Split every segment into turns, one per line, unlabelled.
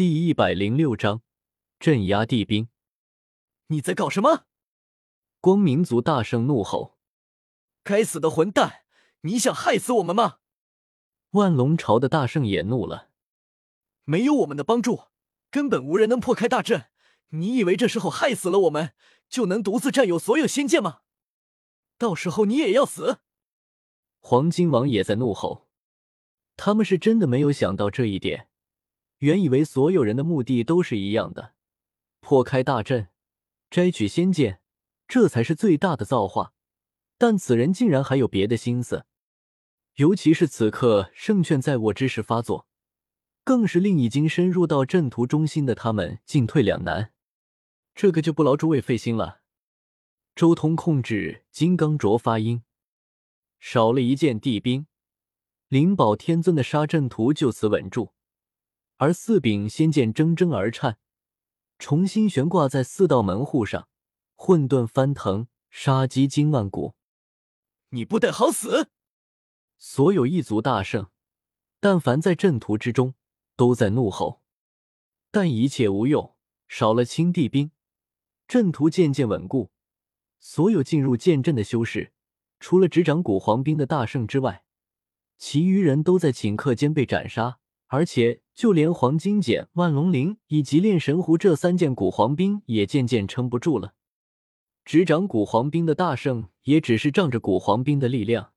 第一百零六章镇压地兵。
你在搞什么？
光明族大圣怒吼：“
该死的混蛋！你想害死我们吗？”
万龙朝的大圣也怒了：“
没有我们的帮助，根本无人能破开大阵。你以为这时候害死了我们，就能独自占有所有仙剑吗？到时候你也要死！”
黄金王也在怒吼。他们是真的没有想到这一点。原以为所有人的目的都是一样的，破开大阵，摘取仙剑，这才是最大的造化。但此人竟然还有别的心思，尤其是此刻胜券在握之时发作，更是令已经深入到阵图中心的他们进退两难。这个就不劳诸位费心了。周通控制金刚镯发音，少了一件地兵，灵宝天尊的杀阵图就此稳住。而四柄仙剑铮铮而颤，重新悬挂在四道门户上，混沌翻腾，杀机惊万古。
你不得好死！
所有异族大圣，但凡在阵图之中，都在怒吼。但一切无用，少了青帝兵，阵图渐渐稳固。所有进入剑阵的修士，除了执掌古皇兵的大圣之外，其余人都在顷刻间被斩杀。而且，就连黄金简、万龙鳞以及炼神壶这三件古皇兵也渐渐撑不住了。执掌古皇兵的大圣也只是仗着古皇兵的力量，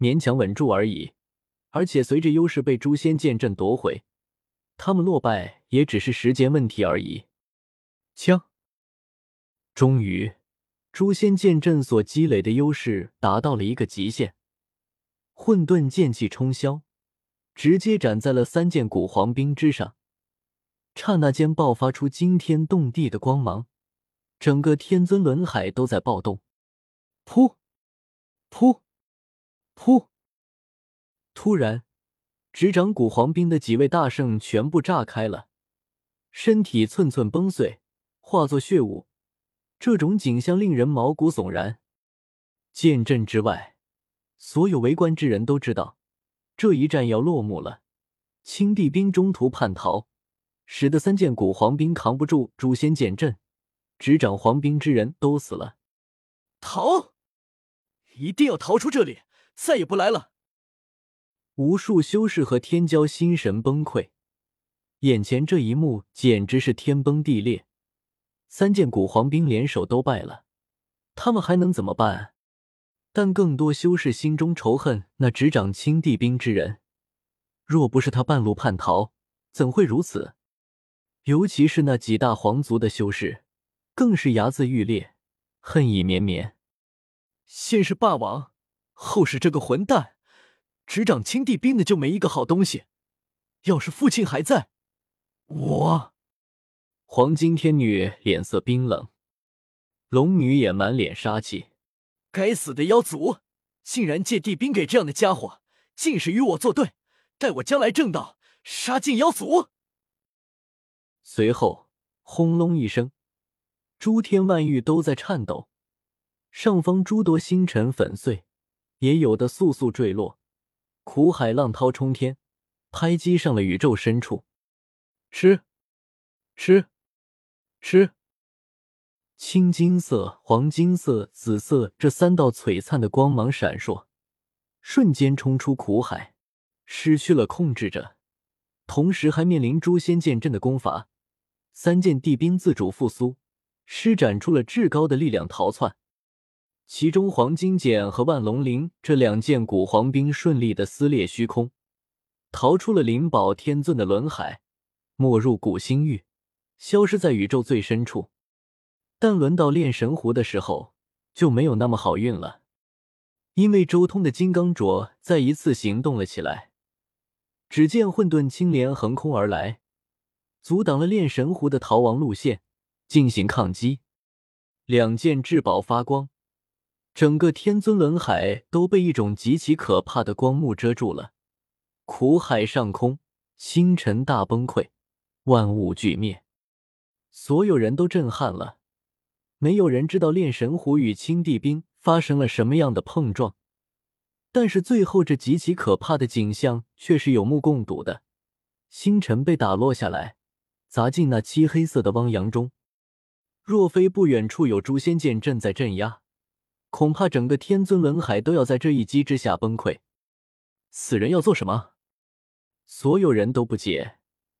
勉强稳住而已。而且，随着优势被诛仙剑阵夺回，他们落败也只是时间问题而已。枪，终于，诛仙剑阵所积累的优势达到了一个极限，混沌剑气冲霄。直接斩在了三件古皇兵之上，刹那间爆发出惊天动地的光芒，整个天尊轮海都在暴动。噗，噗，噗！突然，执掌古皇兵的几位大圣全部炸开了，身体寸寸崩碎，化作血雾。这种景象令人毛骨悚然。剑阵之外，所有围观之人都知道。这一战要落幕了，青帝兵中途叛逃，使得三件古皇兵扛不住诛仙剑阵，执掌皇兵之人都死了。
逃！一定要逃出这里，再也不来了！
无数修士和天骄心神崩溃，眼前这一幕简直是天崩地裂。三件古皇兵联手都败了，他们还能怎么办？但更多修士心中仇恨那执掌青帝兵之人，若不是他半路叛逃，怎会如此？尤其是那几大皇族的修士，更是睚眦欲裂，恨意绵绵。
先是霸王，后是这个混蛋，执掌青帝兵的就没一个好东西。要是父亲还在，我……
黄金天女脸色冰冷，龙女也满脸杀气。
该死的妖族，竟然借地兵给这样的家伙，竟是与我作对！待我将来正道，杀尽妖族！
随后，轰隆一声，诸天万域都在颤抖，上方诸多星辰粉碎，也有的簌簌坠落，苦海浪涛冲天，拍击上了宇宙深处。吃，吃，吃！青金色、黄金色、紫色这三道璀璨的光芒闪烁，瞬间冲出苦海，失去了控制着，同时还面临诛仙剑阵的攻伐。三件地兵自主复苏，施展出了至高的力量逃窜。其中黄金剑和万龙鳞这两件古皇兵顺利的撕裂虚空，逃出了灵宝天尊的轮海，没入古星域，消失在宇宙最深处。但轮到炼神壶的时候，就没有那么好运了，因为周通的金刚镯再一次行动了起来。只见混沌青莲横空而来，阻挡了炼神壶的逃亡路线，进行抗击。两件至宝发光，整个天尊轮海都被一种极其可怕的光幕遮住了。苦海上空，星辰大崩溃，万物俱灭，所有人都震撼了。没有人知道炼神壶与青帝兵发生了什么样的碰撞，但是最后这极其可怕的景象却是有目共睹的：星辰被打落下来，砸进那漆黑色的汪洋中。若非不远处有诛仙剑阵在镇压，恐怕整个天尊轮海都要在这一击之下崩溃。
此人要做什么？
所有人都不解，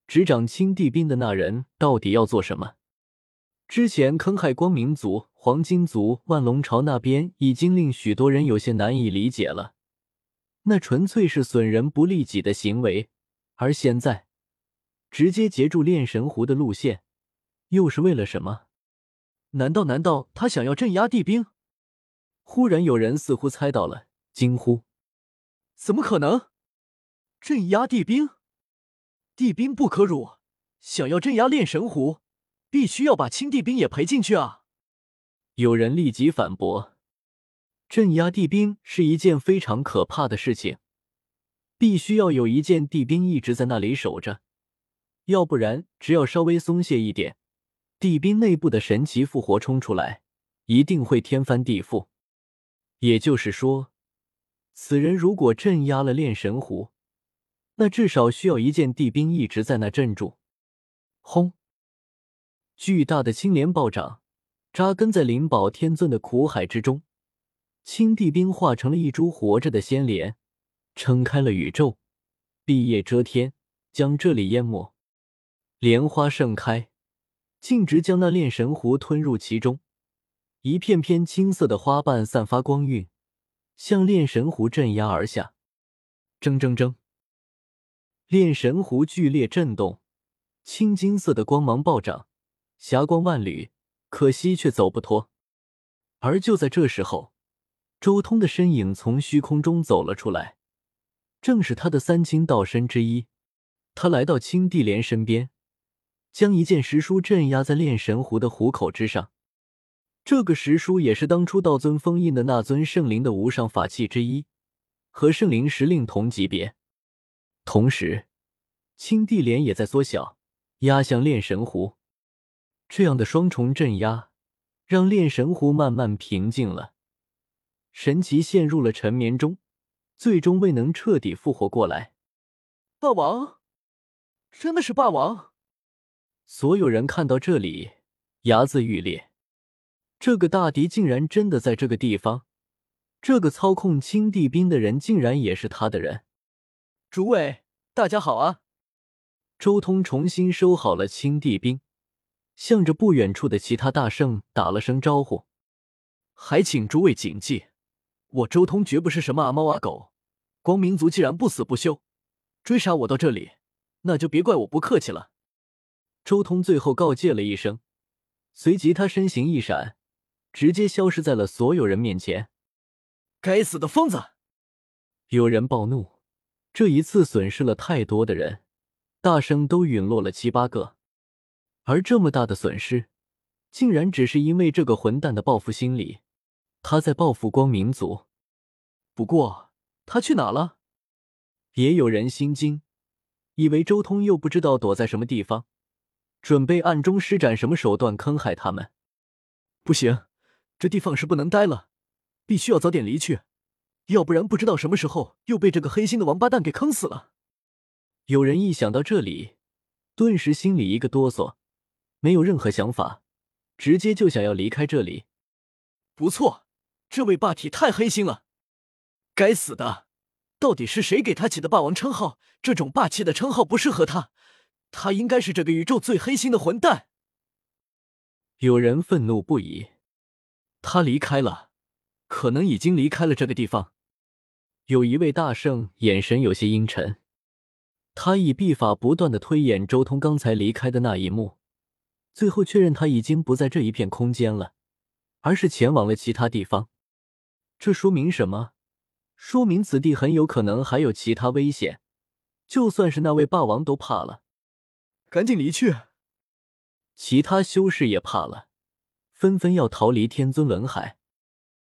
执掌青帝兵的那人到底要做什么？之前坑害光明族、黄金族、万龙朝那边，已经令许多人有些难以理解了。那纯粹是损人不利己的行为，而现在直接截住炼神湖的路线，又是为了什么？
难道难道他想要镇压帝兵？
忽然有人似乎猜到了，惊呼：“
怎么可能？镇压帝兵？帝兵不可辱！想要镇压炼神湖，必须要把青帝兵也赔进去啊！”
有人立即反驳。镇压地兵是一件非常可怕的事情，必须要有一件地兵一直在那里守着，要不然只要稍微松懈一点，地兵内部的神奇复活冲出来，一定会天翻地覆。也就是说，此人如果镇压了炼神湖，那至少需要一件地兵一直在那镇住。轰！巨大的青莲暴涨，扎根在灵宝天尊的苦海之中。青帝兵化成了一株活着的仙莲，撑开了宇宙，碧叶遮天，将这里淹没。莲花盛开，径直将那炼神湖吞入其中。一片片青色的花瓣散发光晕，向炼神湖镇压而下。铮铮铮，炼神湖剧烈震动，青金色的光芒暴涨，霞光万缕，可惜却走不脱。而就在这时候。周通的身影从虚空中走了出来，正是他的三清道身之一。他来到青帝莲身边，将一件石书镇压在炼神壶的壶口之上。这个石书也是当初道尊封印的那尊圣灵的无上法器之一，和圣灵石令同级别。同时，青帝莲也在缩小，压向炼神壶。这样的双重镇压，让炼神湖慢慢平静了。神奇陷入了沉眠中，最终未能彻底复活过来。
霸王，真的是霸王！
所有人看到这里，牙眦欲裂。这个大敌竟然真的在这个地方，这个操控青帝兵的人竟然也是他的人。
诸位，大家好啊！
周通重新收好了青帝兵，向着不远处的其他大圣打了声招呼，
还请诸位谨记。我周通绝不是什么阿猫阿狗，光明族既然不死不休，追杀我到这里，那就别怪我不客气了。
周通最后告诫了一声，随即他身形一闪，直接消失在了所有人面前。
该死的疯子！
有人暴怒，这一次损失了太多的人，大圣都陨落了七八个，而这么大的损失，竟然只是因为这个混蛋的报复心理。他在报复光明族，
不过他去哪了？
也有人心惊，以为周通又不知道躲在什么地方，准备暗中施展什么手段坑害他们。
不行，这地方是不能待了，必须要早点离去，要不然不知道什么时候又被这个黑心的王八蛋给坑死了。
有人一想到这里，顿时心里一个哆嗦，没有任何想法，直接就想要离开这里。
不错。这位霸体太黑心了，该死的！到底是谁给他起的霸王称号？这种霸气的称号不适合他，他应该是这个宇宙最黑心的混蛋。
有人愤怒不已。
他离开了，可能已经离开了这个地方。
有一位大圣眼神有些阴沉，他以秘法不断的推演周通刚才离开的那一幕，最后确认他已经不在这一片空间了，而是前往了其他地方。这说明什么？说明此地很有可能还有其他危险，就算是那位霸王都怕了。
赶紧离去！
其他修士也怕了，纷纷要逃离天尊轮海。